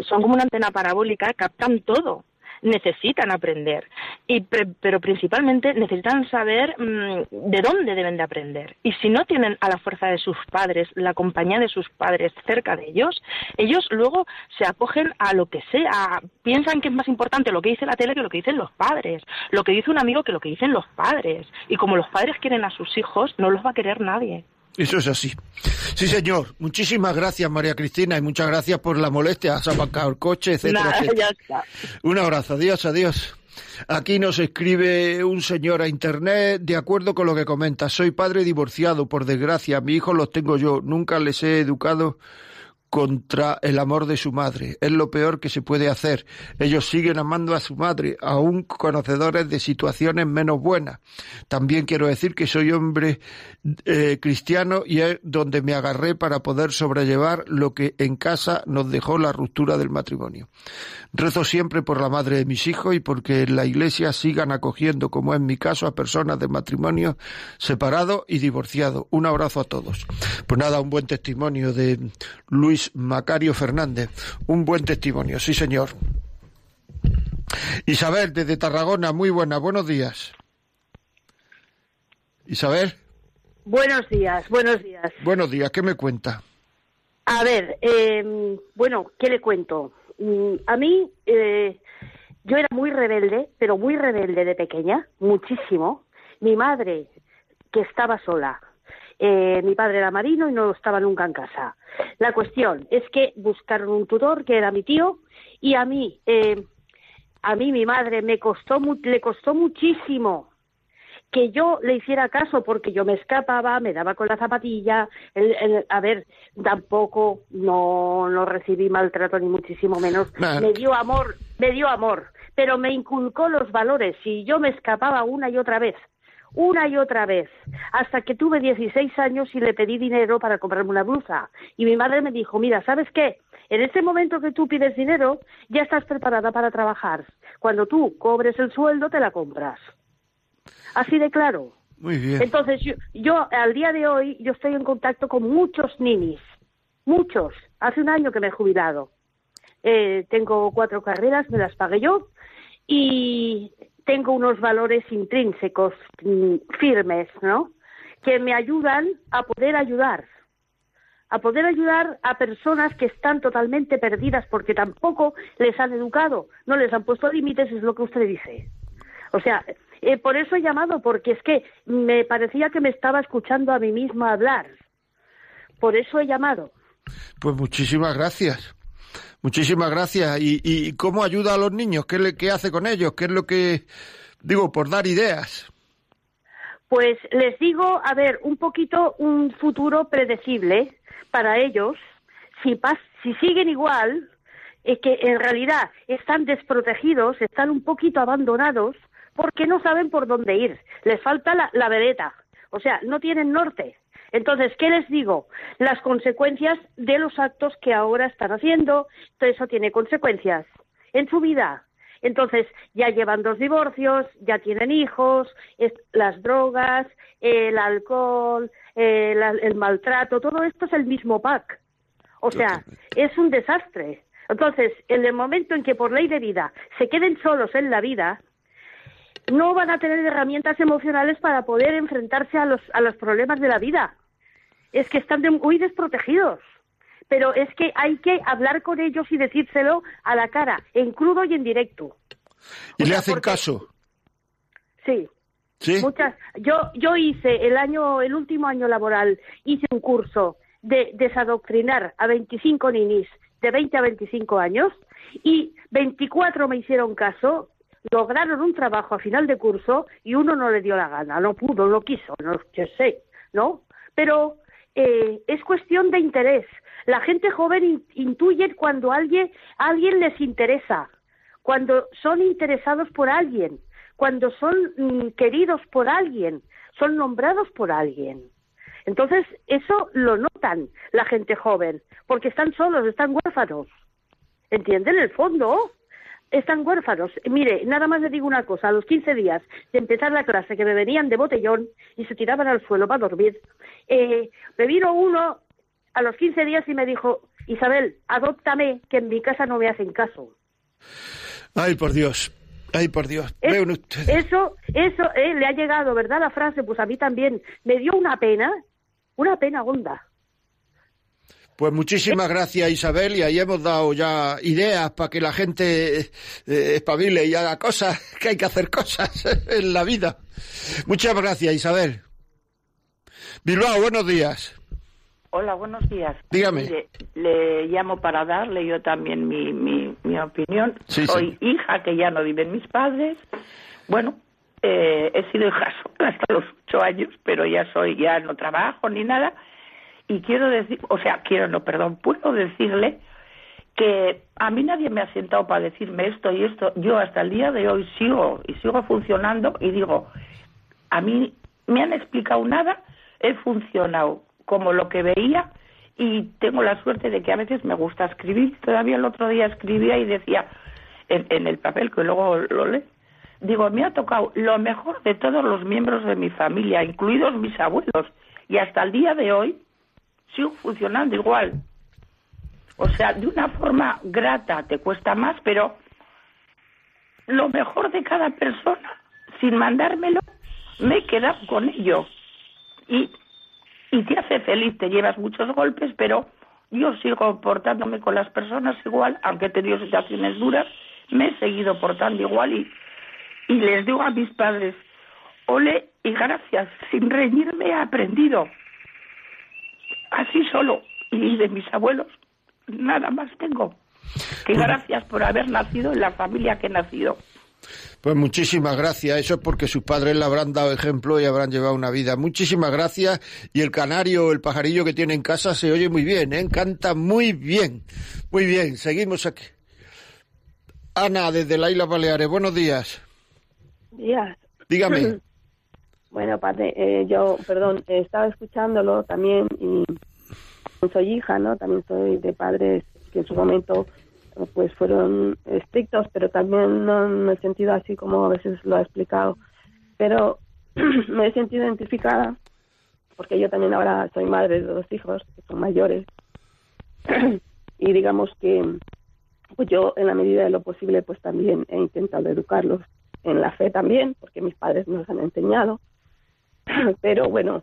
son como una antena parabólica, captan todo necesitan aprender, y pero principalmente necesitan saber mm, de dónde deben de aprender. Y si no tienen a la fuerza de sus padres, la compañía de sus padres cerca de ellos, ellos luego se acogen a lo que sea, piensan que es más importante lo que dice la tele que lo que dicen los padres, lo que dice un amigo que lo que dicen los padres. Y como los padres quieren a sus hijos, no los va a querer nadie. Eso es así. Sí, señor. Muchísimas gracias, María Cristina, y muchas gracias por la molestia. Has apacado el coche, etcétera, Un abrazo. Adiós, adiós. Aquí nos escribe un señor a internet, de acuerdo con lo que comenta. Soy padre divorciado, por desgracia. Mi hijo los tengo yo. Nunca les he educado contra el amor de su madre. Es lo peor que se puede hacer. Ellos siguen amando a su madre, aún conocedores de situaciones menos buenas. También quiero decir que soy hombre eh, cristiano y es donde me agarré para poder sobrellevar lo que en casa nos dejó la ruptura del matrimonio. Rezo siempre por la madre de mis hijos y porque en la iglesia sigan acogiendo, como en mi caso, a personas de matrimonio separado y divorciado. Un abrazo a todos. Pues nada, un buen testimonio de Luis Macario Fernández. Un buen testimonio, sí señor. Isabel, desde Tarragona, muy buena, buenos días. Isabel. Buenos días, buenos días. Buenos días, ¿qué me cuenta? A ver, em, bueno, ¿qué le cuento? Mm, a mí, eh, yo era muy rebelde, pero muy rebelde de pequeña, muchísimo. Mi madre, que estaba sola, eh, mi padre era marino y no estaba nunca en casa. La cuestión es que buscaron un tutor que era mi tío y a mí, eh, a mí mi madre me costó, le costó muchísimo que yo le hiciera caso porque yo me escapaba, me daba con la zapatilla, a ver, tampoco no, no recibí maltrato ni muchísimo menos, me dio amor, me dio amor, pero me inculcó los valores y yo me escapaba una y otra vez una y otra vez, hasta que tuve 16 años y le pedí dinero para comprarme una blusa. Y mi madre me dijo, mira, ¿sabes qué? En ese momento que tú pides dinero, ya estás preparada para trabajar. Cuando tú cobres el sueldo, te la compras. Así de claro. Muy bien. Entonces, yo, al día de hoy, yo estoy en contacto con muchos ninis, muchos. Hace un año que me he jubilado. Eh, tengo cuatro carreras, me las pagué yo. Y tengo unos valores intrínsecos mm, firmes, ¿no? Que me ayudan a poder ayudar, a poder ayudar a personas que están totalmente perdidas porque tampoco les han educado, no les han puesto límites, es lo que usted dice. O sea, eh, por eso he llamado, porque es que me parecía que me estaba escuchando a mí misma hablar. Por eso he llamado. Pues muchísimas gracias. Muchísimas gracias. ¿Y, y cómo ayuda a los niños? ¿Qué, le, ¿Qué hace con ellos? ¿Qué es lo que, digo, por dar ideas? Pues les digo, a ver, un poquito un futuro predecible para ellos. Si, pas si siguen igual, es que en realidad están desprotegidos, están un poquito abandonados porque no saben por dónde ir. Les falta la, la vedeta. O sea, no tienen norte. Entonces, ¿qué les digo? Las consecuencias de los actos que ahora están haciendo, todo eso tiene consecuencias en su vida. Entonces, ya llevan dos divorcios, ya tienen hijos, las drogas, el alcohol, el maltrato, todo esto es el mismo pack. O sea, es un desastre. Entonces, en el momento en que por ley de vida se queden solos en la vida, no van a tener herramientas emocionales para poder enfrentarse a los, a los problemas de la vida. Es que están muy desprotegidos. Pero es que hay que hablar con ellos y decírselo a la cara, en crudo y en directo. ¿Y le hacen caso? Sí. ¿Sí? Muchas. Yo, yo hice el año, el último año laboral, hice un curso de desadoctrinar a 25 ninis de 20 a 25 años y 24 me hicieron caso, lograron un trabajo a final de curso y uno no le dio la gana, no pudo, no quiso, no sé, ¿no? Pero eh, es cuestión de interés. La gente joven intuye cuando alguien, alguien les interesa, cuando son interesados por alguien, cuando son mm, queridos por alguien, son nombrados por alguien. Entonces, eso lo notan la gente joven, porque están solos, están huérfanos. ¿Entienden? En el fondo, están huérfanos. Mire, nada más le digo una cosa, a los 15 días de empezar la clase, que me venían de botellón y se tiraban al suelo para dormir, eh, me vino uno a los 15 días y me dijo, Isabel, adóptame, que en mi casa no me hacen caso. Ay, por Dios. Ay, por Dios. Eso, eso eh, le ha llegado, ¿verdad? La frase, pues a mí también. Me dio una pena una pena honda. Pues muchísimas gracias Isabel y ahí hemos dado ya ideas para que la gente eh, espabile y haga cosas, que hay que hacer cosas en la vida. Muchas gracias Isabel. Bilbao, buenos días. Hola, buenos días. Dígame. Le, llamo para darle yo también mi, mi, mi opinión. Soy hija que ya no viven mis padres. Bueno, eh, he sido hija hasta los ocho años, pero ya soy, ya no trabajo ni nada. Y quiero decir, o sea, quiero, no, perdón, puedo decirle que a mí nadie me ha sentado para decirme esto y esto. Yo hasta el día de hoy sigo y sigo funcionando y digo, a mí me han explicado nada, he funcionado como lo que veía y tengo la suerte de que a veces me gusta escribir. Todavía el otro día escribía y decía en, en el papel que luego lo lee digo, me ha tocado lo mejor de todos los miembros de mi familia, incluidos mis abuelos, y hasta el día de hoy sigo funcionando igual. O sea, de una forma grata te cuesta más, pero lo mejor de cada persona, sin mandármelo, me he quedado con ello. Y, y te hace feliz, te llevas muchos golpes, pero yo sigo portándome con las personas igual, aunque he tenido situaciones duras, me he seguido portando igual y y les digo a mis padres, ole y gracias, sin reñirme he aprendido. Así solo, y de mis abuelos, nada más tengo. Que gracias por haber nacido en la familia que he nacido. Pues muchísimas gracias. Eso es porque sus padres le habrán dado ejemplo y habrán llevado una vida. Muchísimas gracias. Y el canario, el pajarillo que tiene en casa se oye muy bien, ¿eh? canta muy bien. Muy bien, seguimos aquí. Ana, desde la Isla Baleares, buenos días días. Dígame. Bueno, padre, eh, yo, perdón, he estado escuchándolo también y soy hija, ¿no? También soy de padres que en su momento pues fueron estrictos, pero también no en el sentido así como a veces lo ha explicado. Pero me he sentido identificada porque yo también ahora soy madre de dos hijos que son mayores y digamos que pues yo en la medida de lo posible pues también he intentado educarlos en la fe también, porque mis padres nos han enseñado, pero bueno,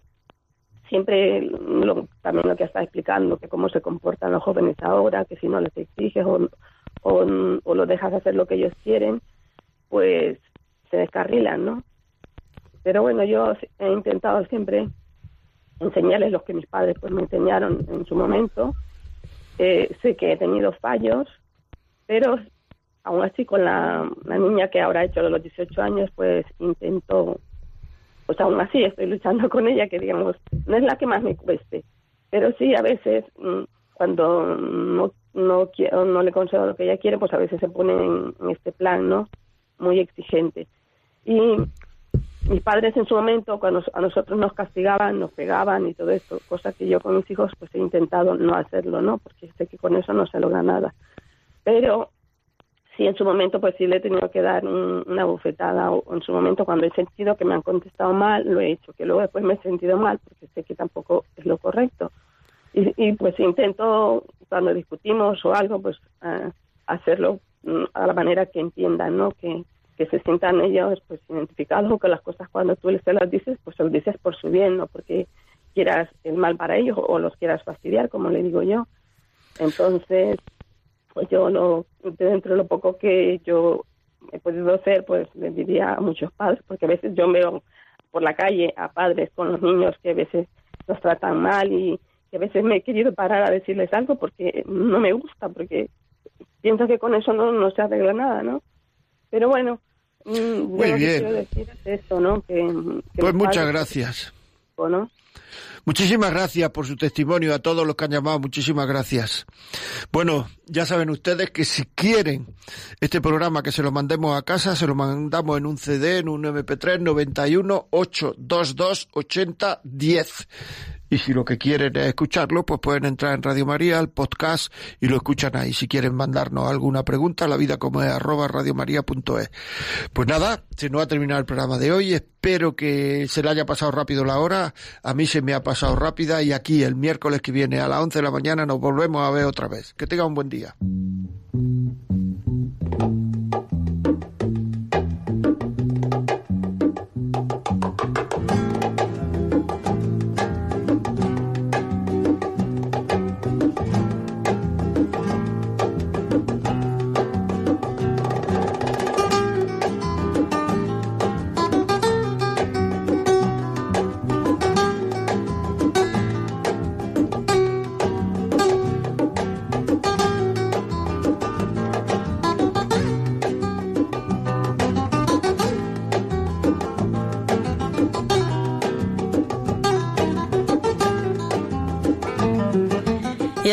siempre lo, también lo que está explicando, que cómo se comportan los jóvenes ahora, que si no les exiges o, o, lo dejas hacer lo que ellos quieren, pues se descarrilan, ¿no? Pero bueno, yo he intentado siempre enseñarles lo que mis padres pues me enseñaron en su momento. Eh, sé que he tenido fallos, pero aún así con la, niña que ahora ha hecho los 18 años, pues intento, pues aún así estoy luchando con ella, que digamos, no es la que más me cueste, pero sí a veces mm, cuando no, no no le concedo lo que ella quiere, pues a veces se pone en, este plan, ¿no? Muy exigente. Y mis padres en su momento, cuando a nosotros nos castigaban, nos pegaban y todo esto, cosa que yo con mis hijos pues he intentado no hacerlo, ¿no? Porque sé que con eso no se logra nada. Pero sí, en su momento pues sí le he tenido que dar una bufetada o en su momento cuando he sentido que me han contestado mal, lo he hecho, que luego después me he sentido mal porque sé que tampoco es lo correcto. Y, y pues intento cuando discutimos o algo, pues hacerlo mm, a la manera que entiendan, ¿no? Que, que se sientan ellos pues identificados o que las cosas cuando tú se las dices, pues se las dices por su bien, no porque quieras el mal para ellos o los quieras fastidiar, como le digo yo. Entonces, pues yo no, dentro de lo poco que yo he podido hacer, pues le diría a muchos padres, porque a veces yo veo por la calle a padres con los niños que a veces los tratan mal y, que a veces me he querido parar a decirles algo porque no me gusta, porque pienso que con eso no, no se arregla nada, ¿no? Pero bueno, mm, Muy bien. quiero decir es esto, ¿no? Que, pues muchas gracias. ¿no? Muchísimas gracias por su testimonio a todos los que han llamado. Muchísimas gracias. Bueno, ya saben ustedes que si quieren este programa que se lo mandemos a casa, se lo mandamos en un CD, en un MP3 91 822 80 10. Y si lo que quieren es escucharlo, pues pueden entrar en Radio María, al podcast, y lo escuchan ahí. Si quieren mandarnos alguna pregunta, la vida como es arroba radiomaria.es. Pues nada, se nos ha terminado el programa de hoy. Espero que se le haya pasado rápido la hora. A mí se me ha pasado rápida y aquí el miércoles que viene a las 11 de la mañana nos volvemos a ver otra vez. Que tenga un buen día.